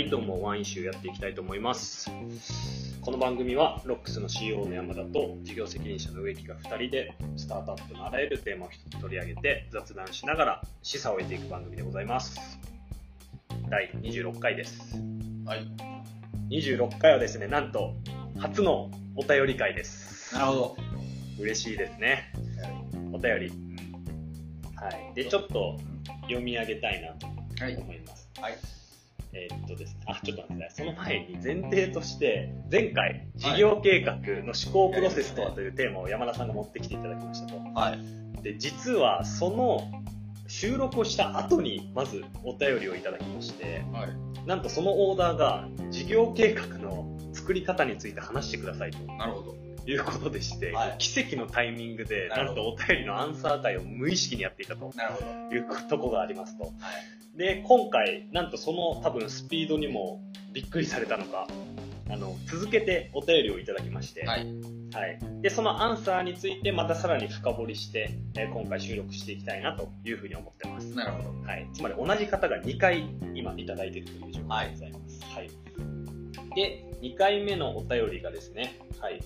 はい、どうも、ワンイシューやっていきたいと思います。この番組は、ロックスの CEO の山田と事業責任者の植木が2人で、スタートアップのあらゆるテーマを一つ取り上げて、雑談しながら、示唆を得ていく番組でございます。第26回です。はい。26回はですね、なんと、初のお便り会です。なるほど。嬉しいですね。お便り。はい。で、ちょっと読み上げたいなとはい。思います。はい。えーっとですね、あ、ちょっと待ってください。その前に前提として、前回、事業計画の思考プロセスとはというテーマを山田さんが持ってきていただきましたと。はい。で、実はその収録をした後に、まずお便りをいただきまして、はい。なんとそのオーダーが、事業計画の作り方について話してくださいとなるほど。いうことでして、はい奇跡のタイミングで、ななんとお便りのアンサー会を無意識にやっていたと。いうとこがありますと。はい。で、今回、なんとその多分スピードにもびっくりされたのか、あの、続けてお便りをいただきまして、はい。はい。で、そのアンサーについてまたさらに深掘りして、えー今回収録していきたいなというふうに思ってます。なるほど。はい。つまり同じ方が2回今いただいているという状況でございます。はい。で、2回目のお便りがですね、はい。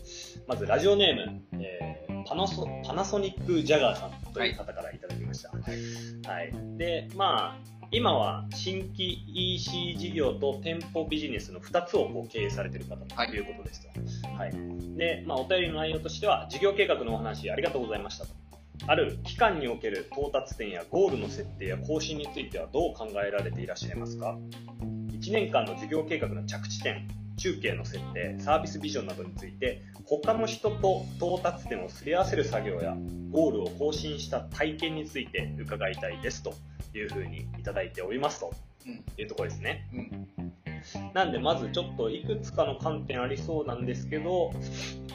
まずラジオネーム、えーパナソパナソニックジャガーさんという方からいただきました。はい。で、まあ、今は新規 EC 事業と店舗ビジネスの2つをこう経営されている方ということですと。はい。で、まあ、お便りの内容としては、事業計画のお話ありがとうございましたと。ある期間における到達点やゴールの設定や更新についてはどう考えられていらっしゃいますか ?1 年間の事業計画の着地点、中継の設定、サービスビジョンなどについて、他の人と到達点をすり合わせる作業や、ゴールを更新した体験について伺いたいですというふうにいただいておりますとうん。いうところですね。うん。なんでまずちょっといくつかの観点ありそうなんですけど、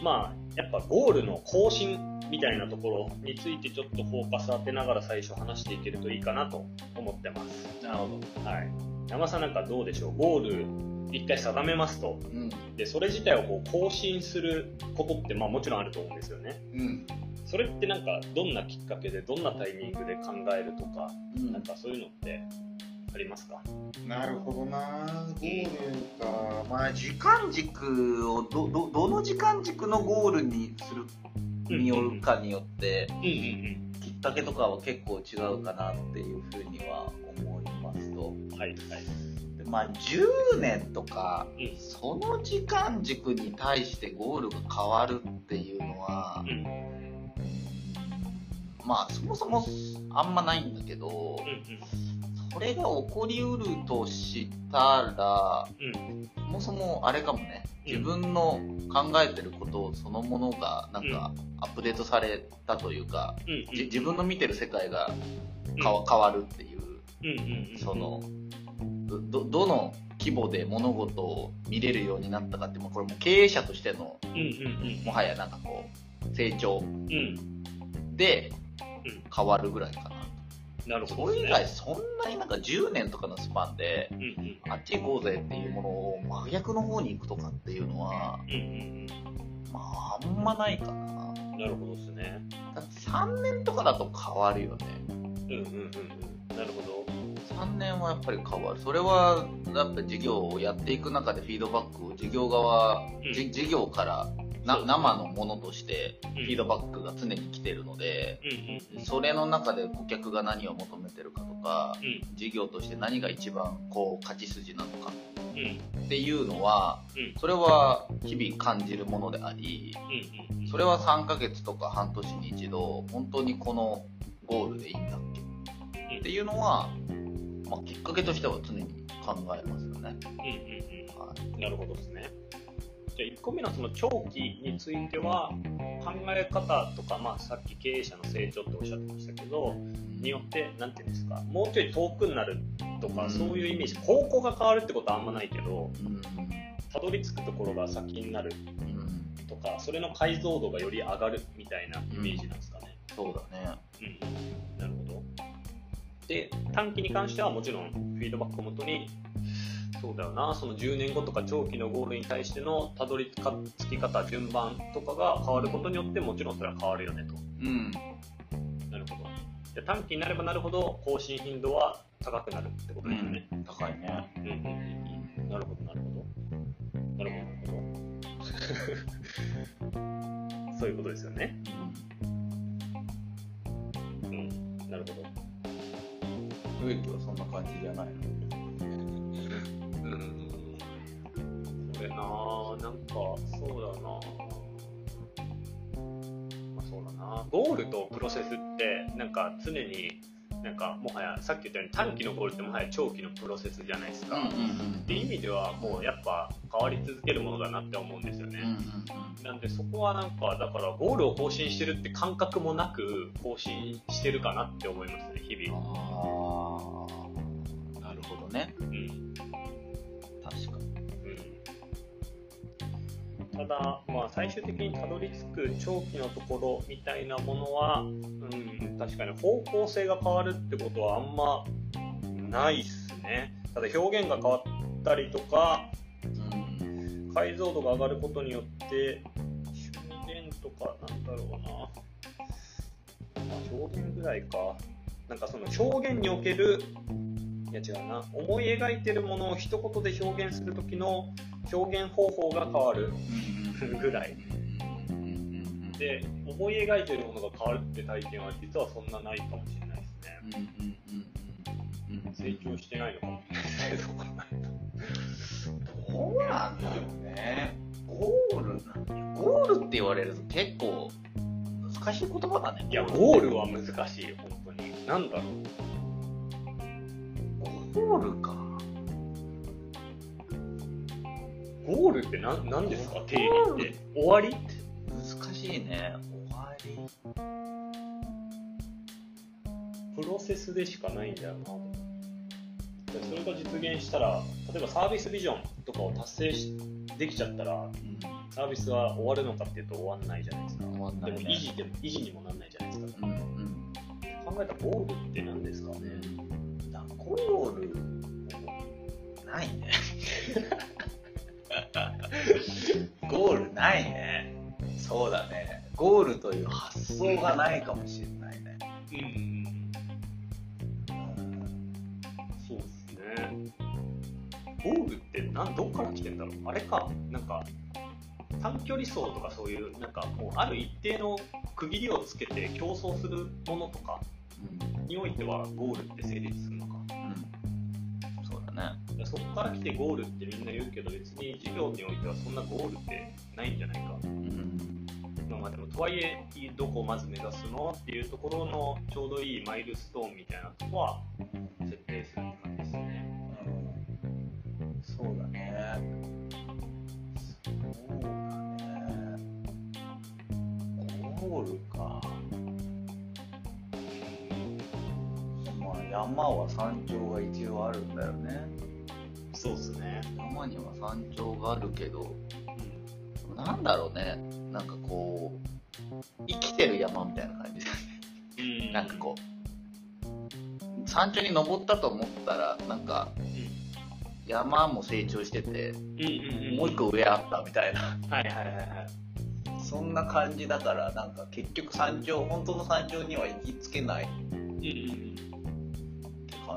まあ、やっぱゴールの更新みたいなところについてちょっとフォーカス当てながら最初話していけるといいかなと思ってます。なるほど。はい。山さんなんかどうでしょう？ゴール一回定めますと。うん。で、それ自体をこう更新することってまあもちろんあると思うんですよね。うん。それってなんかどんなきっかけでどんなタイミングで考えるとか、うんなんかそういうのってありますか？なるほどなゴールか。まあ、時間軸を、ど、ど、どの時間軸のゴールにするによるかによって、うんうんうん。きっかけとかは結構違うかなっていうふうには思いますと。はいはい。でまあ、10年とか、うん。その時間軸に対してゴールが変わるっていうのは、うん。まあそもそもあんまないんだけど、うんそれが起こりうるとしたら、うん。うん。そもそもあれかもね、うん。自分の考えてることそのものがなんかアップデートされたというか、自分の見てる世界が変わ,、変わるっていう、うんうんうん、その、ど、どの規模で物事を見れるようになったかって、もうこれもう経営者としての、うんうんもはやなんかこう、成長うん。うんでうん。変わるぐらいかな。なるほど、それ以外そんなになんか10年とかのスパンで、うんうん。あっち行こうぜっていうものを真逆の方に行くとかっていうのは、うんうんまああんまないかな。うんなるほどですね。だって3年とかだと変わるよね。うんうんうんうん。なるほど3年はやっぱり変わる。それは、やっぱ事業をやっていく中でフィードバックを事業側、うん。じ事業からな生のものとしてうん。フィードバックが常に来てるので、うんうんそれの中で顧客が何を求めてるかとか、うん。事業として何が一番こう勝ち筋なのか。うん。っていうのは、うん。それは日々感じるものであり、それは3ヶ月とか半年に一度、本当にこのゴールでいいんだっけ？っていうのは、まあ、きっかけとしては常に考えますよね。うんうんうんはなるほどですねじゃあ1個目のその長期については考え方とか、まあ、さっき経営者の成長っておっしゃってましたけどい。によってなんていうんですかもうちょい遠くになるとか、うんそういうイメージ方向が変わるってことはあんまないけどうんたどり着くところが先になるうんとかそれの解像度がより上がるみたいなイメージなんですかね。そうだね。うん、で、短期に関してはもちろんフィードバックをもとに、そうだよな、その10年後とか長期のゴールに対してのたどり着き方、順番とかが変わることによってもちろんそれは変わるよねと。うん。なるほど。で短期になればなるほど更新頻度は高くなるってことですよね。高いね。うんうんうんうんなるほど、なるほど。なるほど、なるほど。そういうことですよね。うん、なるほど。植木はそん。な感じじゃないのうん。それな、なん。か、そうだなまあそうだなゴールとプロセスって、なん。か常に、なん。かもはや、さっき言ったように短期のゴールってもはや長期のプロセスじゃないですか。うん。うん。うん。って意味では、もうやっぱ変わり続けるものだなって思うん。ですよね。なん。でそこはなん。か、だからゴールを更新してるって感覚もなく更新してるかなって思いますね、日々。なるほどねうん。確かにうん。ただ、まあ最終的にたどり着く長期のところみたいなものは、うん、確かに方向性が変わるってことはあんまないっすね。ただ表現が変わったりとか、うん解像度が上がることによって表現とかなんだろうな、まあ、表現ぐらいかなんかその表現におけるいや違うな思い描いてるものを一言で表現する時の表現方法が変わるぐらい。で思い描いてるものが変わるって体験は実はそんなないかもしれないですね。成長してないのかもしれないどうなん。だろうねゴールなん。ゴールって言われると結構難しい言葉だねいやゴールは難しい本当になんだろう。ゴールか。ゴールって何何ですか？定義って。終わり？って難しいね。終わり。プロセスでしかないんだよな。でそれが実現したら例えばサービスビジョンとかを達成しできちゃったらサービスは終わるのかっていうと終わんないじゃないですか。ね。でも維持でも維持にもなんないじゃないですか。うんうん考えたらゴールって何ですかね。だゴール。ないね。ゴールないね。そうだね。ゴールという発想がないかもしれないね。うん。うん。そうですね。ゴールってなんどっから来てんだろう。あれか、なんか、短距離走とかそういう、なんかもうある一定の区切りをつけて競争するものとか。においてはゴールって成立するのか。うん。そうだね。そこから来てゴールってみんな言うけど別に授業においてはそんなゴールってないんじゃないか。うん。まあでもとはいえどこをまず目指すのっていうところのちょうどいいマイルストーンみたいなとこは設定するって感じですね。そうだね。そうだね。ゴールか山は山頂が一応あるんだよね。そうっすね。山には山頂があるけど。なんだろうね。なんかこう生きてる山みたいな感じだね。うん。なんかこう山頂に登ったと思ったらなんか山も成長しててうん。うんうんもう一個上あったみたいな。はいはいはいはい。そんな感じだからなんか結局山頂本当の山頂には行きつけない。っうんうん。て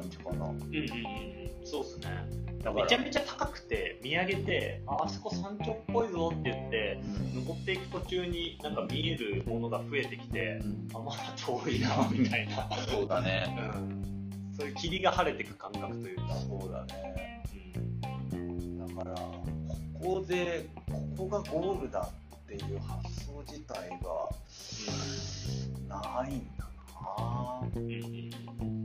感じかな。うんうんそうっすね。めちゃめちゃ高くて見上げてああそこ山頂っぽいぞって言ってうん。登っていく途中になんか見えるものが増えてきてうん。あまだ遠いなみたいな、そうだね。うん、そういう霧が晴れていく感覚というか、そうだね。うん。だからここでここがゴールだっていう発想自体がないんだな。うん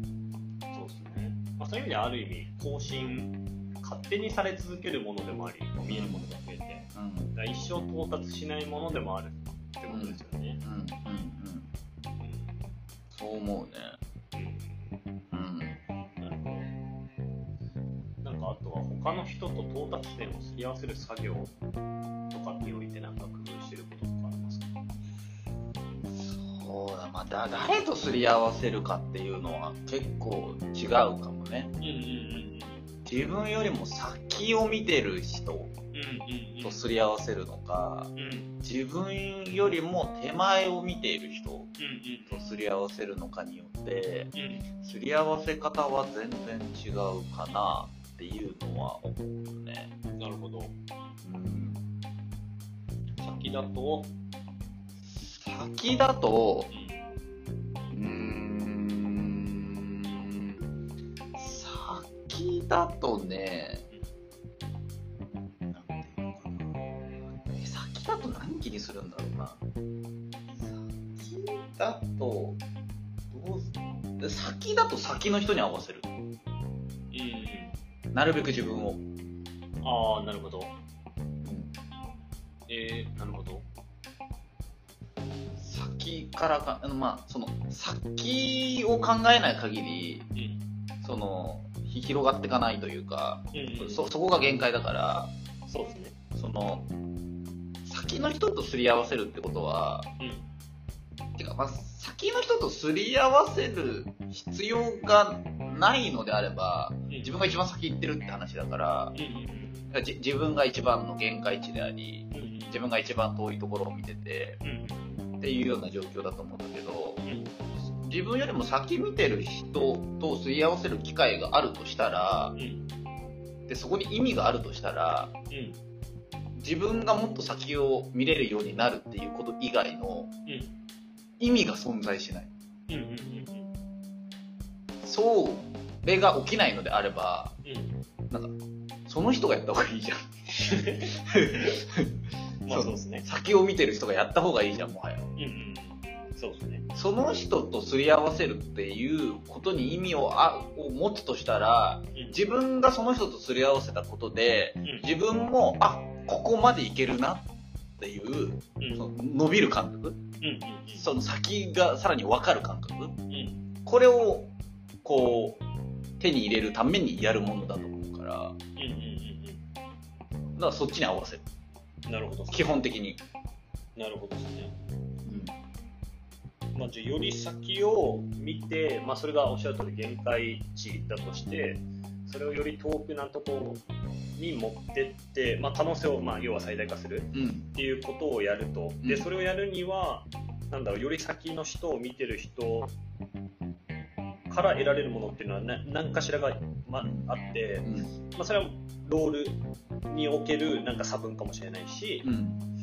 まあ、そういう意味ではある意味更新勝手にされ続けるものでもあり見えるものが増えてうん。だから一生到達しないものでもあるってことですよね、うんうんうんそう思うね。うん。うん。なるほどなんかあとは他の人と到達点をすり合わせる作業とかにおいてなんか工夫してることそうだまあだ誰とすり合わせるかっていうのは結構違うかもねうんうんうん自分よりも先を見てる人とすり合わせるのかうんうん自分よりも手前を見ている人うんとすり合わせるのかによってすり合わせ方は全然違うかなっていうのは思うね。なるほど。うん。先だと、先だと、うん先だとね、先だと何気にするんだろうな。先だと、どうす先だと先の人に合わせる。うん。なるべく自分を。ああ、なるほど。うんえー、なるほど。先からか、あのまあ、その、先を考えない限り、うん。その、ひ広がっていかないというか、うんそ、そこが限界だから、そうですね。その、先の人とすり合わせるってことは、うん。てか、まあ、先の人とすり合わせる必要がないのであれば、自分が一番先行ってるって話だから、うん自分が一番の限界値であり、自分が一番遠いところを見てて、うん。っていうような状況だと思うんだけど、うん。自分よりも先見てる人とすり合わせる機会があるとしたらう、ん。で、そこに意味があるとしたら、うん。自分がもっと先を見れるようになるっていうこと以外のうん。意味が存在しない。それが起きないのであれば、うん。その人がやった方がいいじゃん。まあそうですね。先を見てる人がやった方がいいじゃん、もはや。うんうん。そうですね。その人とすり合わせるっていうことに意味をあを持つとしたら、うん。自分がその人とすり合わせたことで、うん。自分も、あ、ここまでいけるなっていう、うん。その伸びる感覚、うん。その先がさらに分かる感覚、うん。これを、こう、手に入れるためにやるものだと思うから、だか。らそっちに合わせる。うん。なるほど。基本的に。なるほどですね。まあ、じゃあより先を見て、まあ、それがおっしゃる通り限界値だとして、それをより遠くなところに持ってって、まあ、可能性を、まあ、要は最大化するうん。っていうことをやると。で、うんそれをやるには、なんだろう、より先の人を見てる人から得られるものっていうのはな何かしらが、まあ、あって、うん。まあ、それはロールにおけるなんか差分かもしれないし、うん。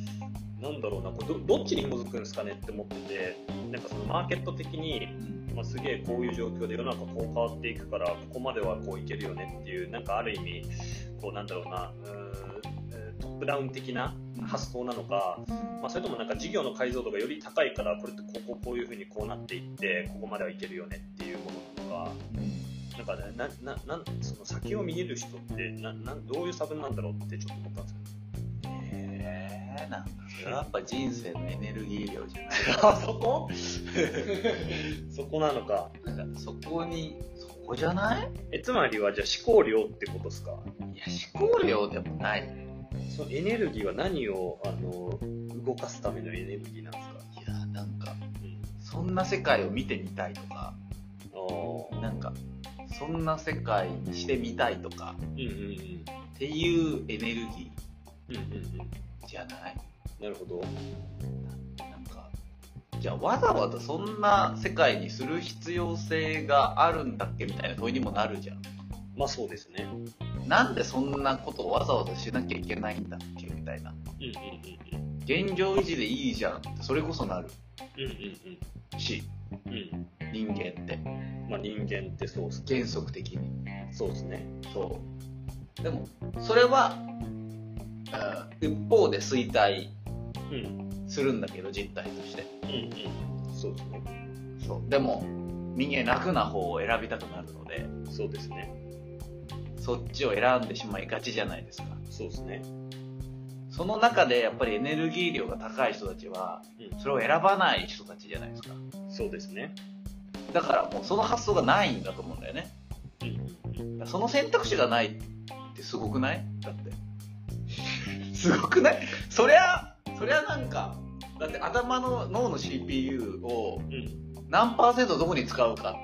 なんだろうな、これどどっちに紐づくんですかねって思ってて、なんかそのマーケット的に、まあ、すげえこういう状況で世の中こう変わっていくから、ここまではこういけるよねっていう、なんかある意味、こうなんだろうな、うトップダウン的な発想なのか、まあ、それともなんか事業の解像度がより高いから、これってこここういうふうにこうなっていって、ここまではいけるよねっていうものなのか、なんかね、な、な、その先を見れる人って、な、なん、どういう差分なんだろうってちょっと思ったんですよ。なんかそれはやっぱ人生のエネルギー量じゃないあ、そこ？そこなのか。なんかそこにそこじゃない？え、つまりはじゃあ思考量ってことですか？いや思考量でもないそのエネルギーは何を、あの、動かすためのエネルギーなんですか？いやなんかうん。そんな世界を見てみたいとか。なんかそんな世界にしてみたいとかうんうんうん。っていうエネルギうんうんうん。ーじゃないなるほど。なんかじゃあわざわざそんな世界にする必要性があるんだっけみたいな問いにもなるじゃんまあそうですね。なんでそんなことをわざわざしなきゃいけないんだっけみたいなうんうんうん現状維持でいいじゃんってそれこそなるうん。うんうんし。人間ってまあ人間ってそうっすね。原則的にそうですね。そうでもそれは、うん一方で衰退うん。するんだけど実態としてうんうん。そうですね。そうでも人間楽な方を選びたくなるのでそうですね。そっちを選んでしまいがちじゃないですかそうですね。その中でやっぱりエネルギー量が高い人たちはうん。それを選ばない人たちじゃないですかそうですね。だからもうその発想がないんだと思うんだよねうんその選択肢がないってすごくない？だってすごくない？そりゃそりゃなんかだって頭の脳の CPU をうん。何パーセントどこに使うか。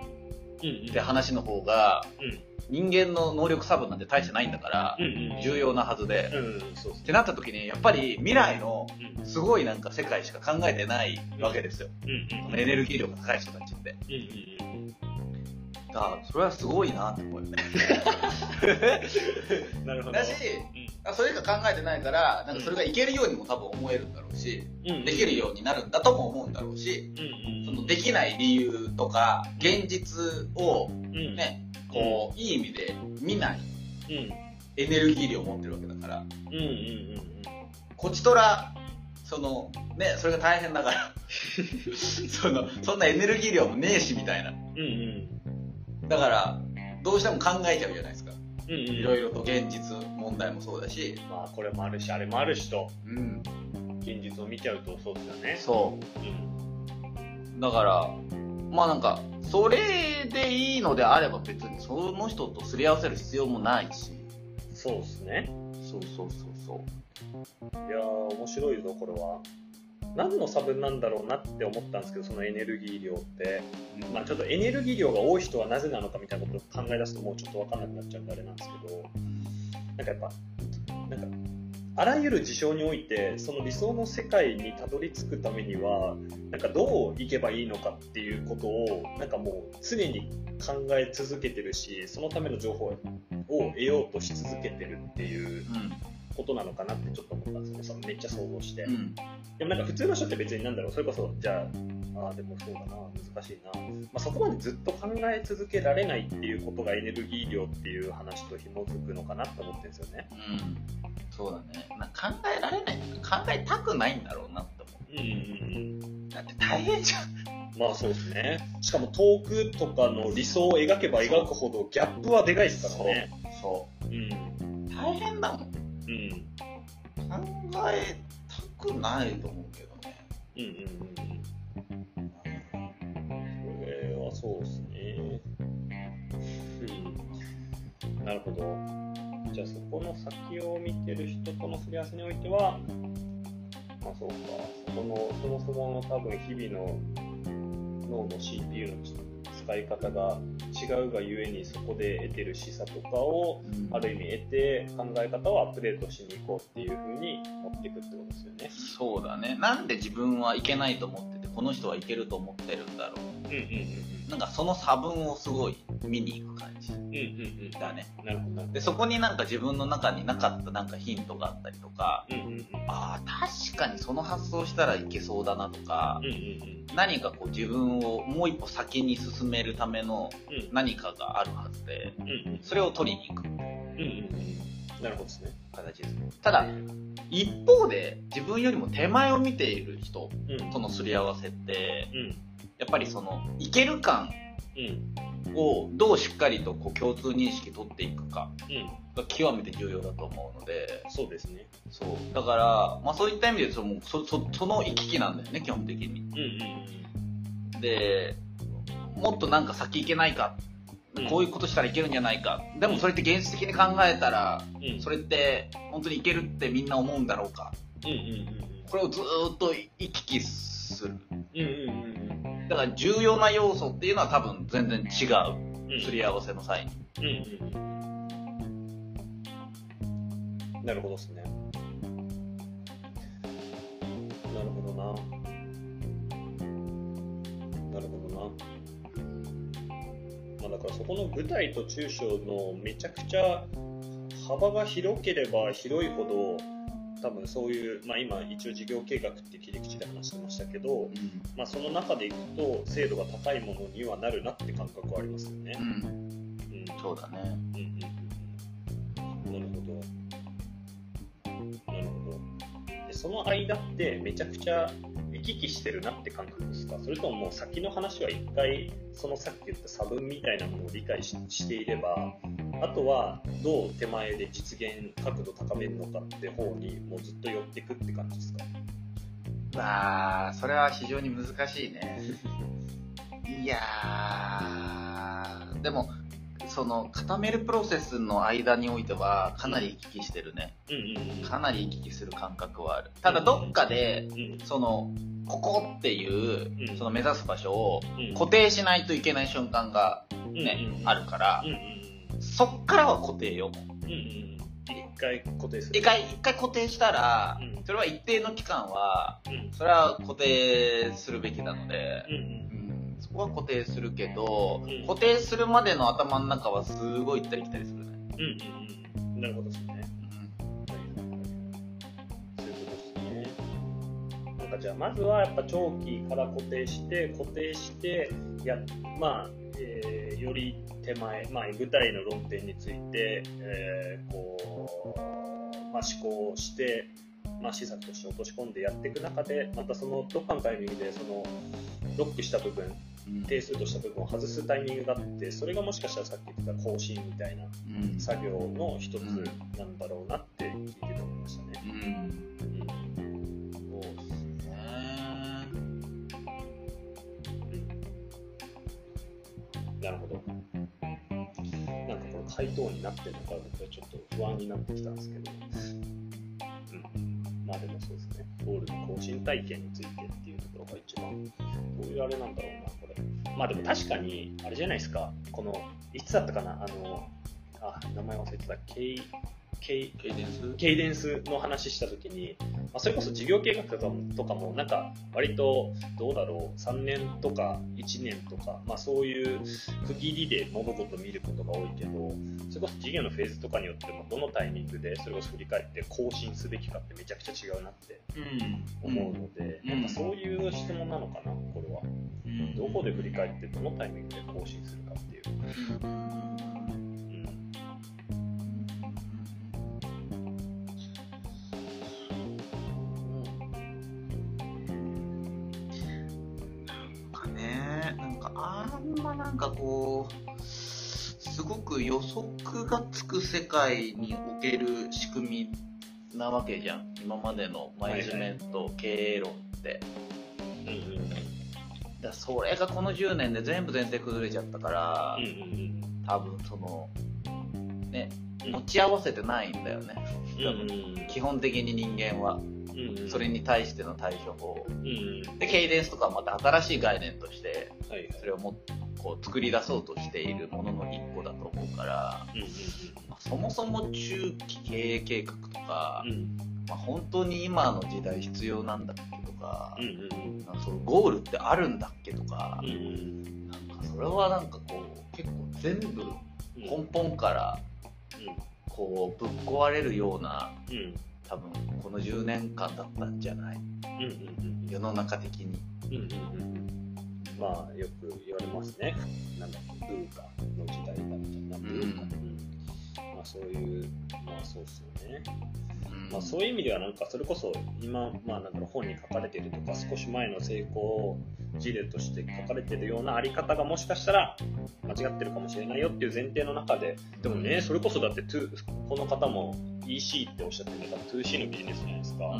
って話の方がうん。人間の能力差分なんて大してないんだから。重要なはずでうん、そうですってなった時にやっぱり未来のうんすごいなんか世界しか考えてないわけですよ。エネルギー量が高い人たちってうんうんうん。だそれはすごいなって思うよね。なるほど。だし、あそれしか考えてないから、なんかそれがいけるようにも多分思えるんだろうし、うんできるようになるんだとも思うんだろうし、うんそのできない理由とか、現実をうん。ね、こう、いい意味で見ない。エネルギー量を持ってるわけだから、うんうんうんこちとら、その、ね、それが大変だから、その、そんなエネルギー量もねえしみたいな。うん。うんだから、どうしても考えちゃうじゃないですか。いろいろと現実問題もそうだし、まあ、これもあるし、あれもあるしと、うん、現実を見ちゃうとそうですよね。そう。うん。だから、まあなんか、それでいいのであれば別にその人とすり合わせる必要もないし。そうですね。そうそうそうそいやー、面白いぞ、これは。何の差分なんだろうなって思ったんですけど、そのエネルギー量って。う。まあちょっとエネルギー量が多い人はなぜなのかみたいなことを考え出すともうちょっと分かんなくなっちゃうんであれなんですけど、なんかやっぱ、なんか、あらゆる事象において、その理想の世界にたどり着くためには、なんかどういけばいいのかっていうことを、なんかもう常に考え続けてるし、そのための情報を得ようとし続けてるっていうことなのかなってちょっと思ったんですよね。そのめっちゃ想像して。うん。うん。でもなんか普通の人って別になんだろう、それこそ、じゃあ、ああ、でもそうだな、難しいな。まあ、そこまでずっと考え続けられないっていうことがエネルギー量っていう話と紐づくのかなと思ってるんですよね。うん。そうだね。なんか考えられない。考えたくないんだろうなって思うんうんうんう。だって大変じゃん。うん。まあそうですね。しかも遠くとかの理想を描けば描くほどギャップはでかいですからね。そう。うん。大変だもん。うん。考えたくないと思うけどね。うんうんうんうん。これはそうですね。うん。なるほど。じゃあそこの先を見てる人とのすり合わせにおいては、まあそうか、そこの、そもそもの多分日々の脳の CPU の使い方が違うがゆえにそこで得てる示唆とかをある意味得て考え方をアップデートしに行こうっていう風に持っていくってことですよね。そうだね。なんで自分はいけないと思ってて、この人はいけると思ってるんだろうんうんうんう。なんかその差分をすごい見に行く感じうん。うんうんうん。だね。なるほど。で、そこになんか自分の中になかったなんかヒントがあったりとか、うんうんうん。ああ、確かにその発想したらいけそうだなとかうん、うんうん。何かこう自分をもう一歩先に進めるためのうん何かがあるはずで、うんうん。それを取りに行くうんうんうん。なるほどですね。形です。ただ、一方で自分よりも手前を見ている人うん。とのすり合わせって、うん。やっぱりその、いける感うん。をどうしっかりとこう共通認識取っていくかうん。が極めて重要だと思うので、そうですね。そう。だから、まあそういった意味でその、そ、そ、その行き来なんだよね、基本的に。うんうんで、もっとなんか先行けないか、うん。こういうことしたらいけるんじゃないか。でもそれって現実的に考えたら、うん。それって本当にいけるってみんな思うんだろうか。うんうんうんこれをずーっと行き来する。うん。うんうんうんだから重要な要素っていうのは多分全然違う。うん。すり合わせの際に。うんうんうん。なるほどですね。なるほどな。なるほどな。まあだからそこの具体と抽象のめちゃくちゃ幅が広ければ広いほど多分そういう、まあ今一応事業計画って切り口で話してましたけど、まあその中でいくと精度が高いものにはなるなって感覚はありますよね。うん。うんそうだね。うんうんうんなるほど。なるほど。でその間ってめちゃくちゃ行き来してるなって感覚ですか？それとももう先の話は一回そのさっき言った差分みたいなものを理解ししていればあとはどう手前で実現角度高めるのかって方にもうずっと寄っていくって感じですか？まあ、それは非常に難しいね。いやー、でも、その、固めるプロセスの間においては、かなり行き来してるね。うんうんうん。かなり行き来する感覚はある。ただ、どっかで、うんその、ここっていうう、んその目指す場所をうん固定しないといけない瞬間がね、うんうんあるからうん、うんそっからは固定よ。うん。一回固定する。一回、一回固定したらうん、それは一定の期間は、うんそれは固定するべきなので、うんこは固定するけど、うん固定するまでの頭の中はすごい行ったり来たりするね。うんうんうん。なるほどですね。じゃあ、まずはやっぱ長期から固定して、固定して、や、まあ、えーより手前、まあ、具体の論点について、えーこう、まあ、思考して、まあ、施策として落とし込んでやっていく中で、またそのどっかのタイミングで、その、ロックした部分、うん定数とした部分を外すタイミングがあって、それがもしかしたらさっき言ってた更新みたいなうん作業の一つなんだろうなって聞いてて思いましたね。うんそうですね。なるほど。なんかこの回答になってるのか僕はちょっと不安になってきたんですけど。うん。まあでもそうですね。ゴールの更新体験についてっていうところが一番、どういうあれなんだろうな。まあでも確かに、あれじゃないですか。この、いつだったかな、あの、あ、名前忘れてた、ケイ、ケイ、ケイデンスケイデンスの話したときに、まあ、それこそ事業計画とかもとかもなんか割とどうだろう3年とか1年とか、まあ、そういう区切りで物事を見ることが多いけどそれこそ事業のフェーズとかによってもどのタイミングでそれこそ振り返って更新すべきかってめちゃくちゃ違うなってうん。思うので、うん。なんかそういう質問なのかなこれは。うん。どこで振り返ってどのタイミングで更新するかっていう、あんまなんかこう、すごく予測がつく世界における仕組みなわけじゃん。今までのマネジメント、経営論って。うんうんうんだそれがこの10年で全部前提崩れちゃったから、うんうん多分その、ね、うん持ち合わせてないんだよね。うんうん基本的に人間は。うんうんそれに対しての対処法。うんうんで、ケイデンスとかはまた新しい概念として、はいはいそれをもこう作り出そうとしているものの一個だと思うから、うんうんまあそもそも中期経営計画とか、うん。うんまあ、本当に今の時代必要なんだっけとか、うんうんなんかそのゴールってあるんだっけとかうんう、んなんかそれはなんかこう結構全部根本からこうぶっ壊れるようなうん。うん。多分この10年間だったんじゃない？うんうん。世の中的に。うんうんうんうんまあよく言われますね。なんだっけ、ブーカの時代だみたいな。ブーカ、うんうんまあそういう、まあそうですよね。うんまあそういう意味ではなんかそれこそ今、まあなんだろう本に書かれているとか少し前の成功事例として書かれているようなあり方がもしかしたら間違ってるかもしれないよっていう前提の中で、でもね、それこそだって 2- この方も EC っておっしゃってるのが 2C のビジネスじゃないですか。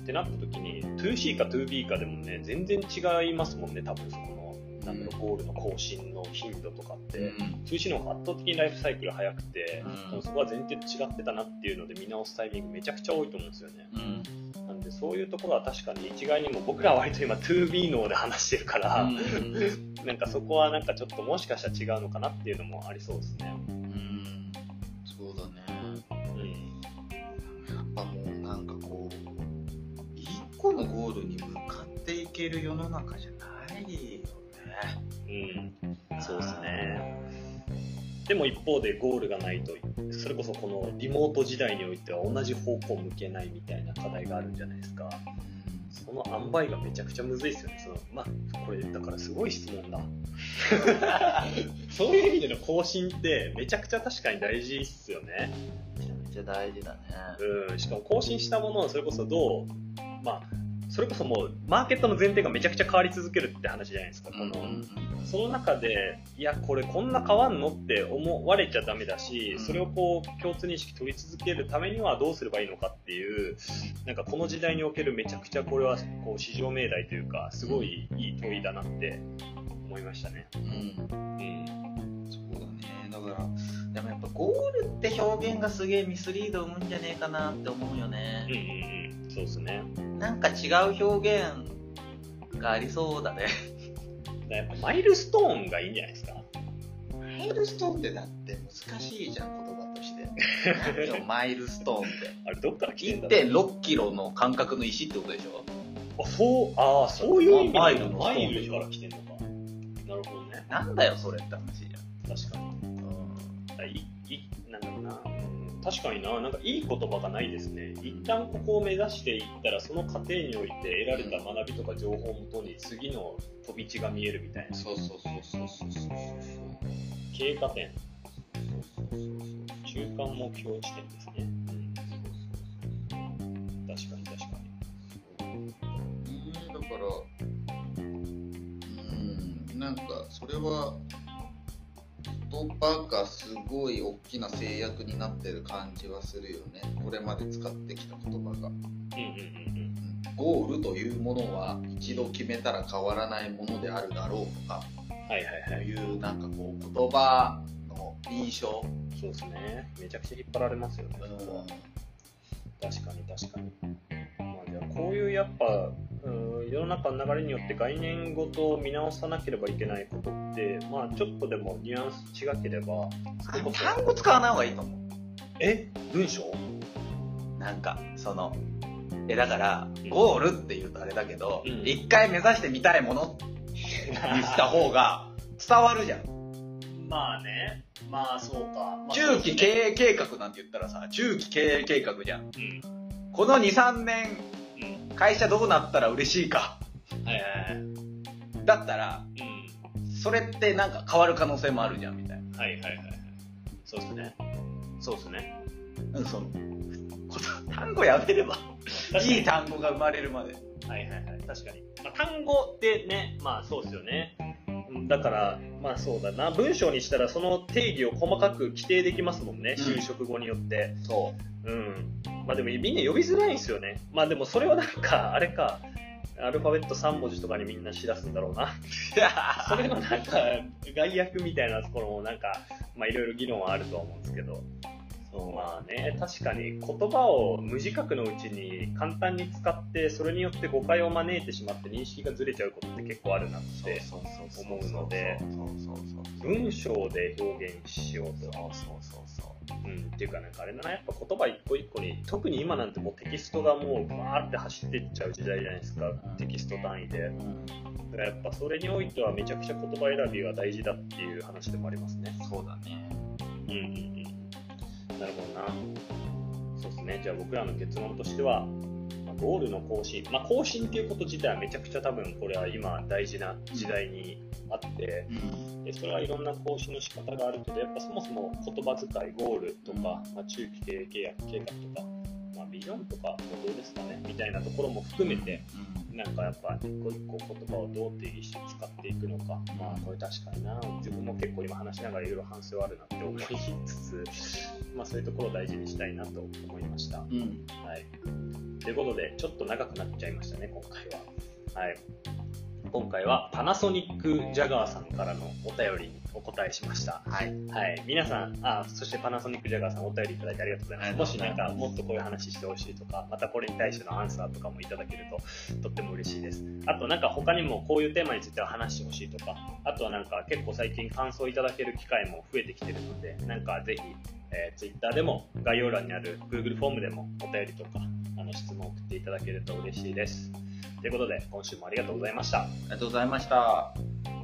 うんってなった時に 2C か 2B かでもね全然違いますもんね多分そこのなんだろうゴールの更新の頻度とかって、2C の方が圧倒的にライフサイクル早くて、うん。そこは前提と違ってたなっていうので見直すタイミングめちゃくちゃ多いと思うんですよね。うん。なんでそういうところは確かに一概にも僕らは割と今 2B 脳で話してるから、うん。なんかそこはなんかちょっともしかしたら違うのかなっていうのもありそうですねける世の中じゃないよねうん、そうですね。でも一方でゴールがないと、それこそこのリモート時代においては同じ方向を向けないみたいな課題があるんじゃないですか。その塩梅がめちゃくちゃむずいですよね。そのまあ、これだからすごい質問だ。そういう意味での更新ってめちゃくちゃ確かに大事っすよね。めちゃめちゃ大事だねうん、しかも更新したものをそれこそどう、まあ、それこそもうマーケットの前提がめちゃくちゃ変わり続けるって話じゃないですか。このその中で、いや、これこんな変わんのって思われちゃダメだし、うんそれをこう、共通認識取り続けるためにはどうすればいいのかっていう、なんかこの時代におけるめちゃくちゃこれは、こう、市場命題というか、すごいいい問いだなって思いましたね。うんうん。そうだねだからでもやっぱゴールって表現がすげえミスリード生むんじゃねえかなって思うようんねうんうん。そうですね。なんか違う表現がありそうだね やっぱマイルストーンがいいんじゃないですか？マイルストーンってだって難しいじゃん言葉として 何よマイルストーンってあれ、どっから来てんだろう？1.6キロの間隔の石ってことでしょ？あ、そう、ああ、そういう意味でマイルから来てんのか。なるほなんだよそれって話じゃん。確かに。うん。いいなんだろうな、うん確かにな、なんかいい言葉がないですね。一旦ここを目指していったら、その過程において得られた学びとか情報をもとに次の飛び地が見えるみたいな。そうそうそうそうそうそう。経過点、そうそうそう中間目標地点ですね。うん、確かに確かに。ねだから、うん、なんかそれは葉がすごい大きな制約になってる感じはするよね。これまで使ってきた言葉が。うんうんうんうんゴールというものは一度決めたら変わらないものであるだろうとか、うん。はいはいはい。いうなんかこう言葉の印象。そうですね。めちゃくちゃ引っ張られますよね。そこは確かに確かに。まあ、じゃあこういうやっぱ、うん、世の中の流れによって概念ごと見直さなければいけないことって、まあ、ちょっとでもニュアンス違ければ、単語使わない方がいいと思う。え？文章？なんか、その、え、だから、ゴールって言うとあれだけど、うん一、回目指してみたいものにした方が伝わるじゃん。まあね、まあそうか。まあ中期経営計画なんて言ったらさ、中期経営計画じゃん。うん。この2、3年、うん。会社どうなったら嬉しいか。はいはいはい。だったら、うん。それってなんか変わる可能性もあるじゃん、みたいな。はいはいはいはい。そうですね。そうですね。うん、その、こと単語やめれば、いい単語が生まれるまで。はいはいはい。確かに。まあ、単語ってね、まあそうですよね。うんだから、まあそうだな。文章にしたらその定義を細かく規定できますもんね。うん就職後によって。そうん。まあでもみんな呼びづらいんですよね。まあでもそれはなんか、あれか。アルファベット3文字とかにみんなしだすんだろうな。う。それのなんか、概約みたいなところもなんか、まあいろいろ議論はあるとは思うんですけど。そうまあね、確かに言葉を無自覚のうちに簡単に使って、それによって誤解を招いてしまって認識がずれちゃうことって結構あるなって。思うので。文章で表現しようと。そうそうそうそう。うん、っていうかなんかあれだな、やっぱ言葉一個一個に、特に今なんてもうテキストがもうバーって走っていっちゃう時代じゃないですか、テキスト単位で。うん、だからやっぱそれにおいてはめちゃくちゃ言葉選びが大事だっていう話でもありますね。そうだね。うん。なるほどな。そうですね。じゃあ僕らの結論としては、まあゴールの更新。まあ更新っていうこと自体はめちゃくちゃ多分これは今大事な時代にあって、うん。でそれはいろんな更新の仕方があるけど、やっぱそもそも言葉遣い、ゴールとか、まあ、中期経営契約計画とか、まあ、ビジョンとかもどうですかねみたいなところも含めて、なんかやっぱ一個一個言葉をどう定義して使っていくのか、まあこれ確かにな、自分も結構今話しながらいろいろ反省はあるなって思いつつ、まあそういうところを大事にしたいなと思いました。はうん。うん。い。ということで、ちょっと長くなっちゃいましたね、今回は。はい。今回はパナソニックジャガーさんからのお便りにお答えしました。はい。はい。皆さん、あ、そしてパナソニックジャガーさんお便りいただいてありがとうございます。もしなんかもっとこういう話してほしいとか、またこれに対してのアンサーとかもいただけるととっても嬉しいです。あとなんか他にもこういうテーマについては話してほしいとか、あとはなんか結構最近感想いただける機会も増えてきてるので、なんかぜひ、えー、Twitter でも概要欄にある Google フォームでもお便りとか、あの質問を送っていただけると嬉しいです。ということで、今週もありがとうございました。ありがとうございました。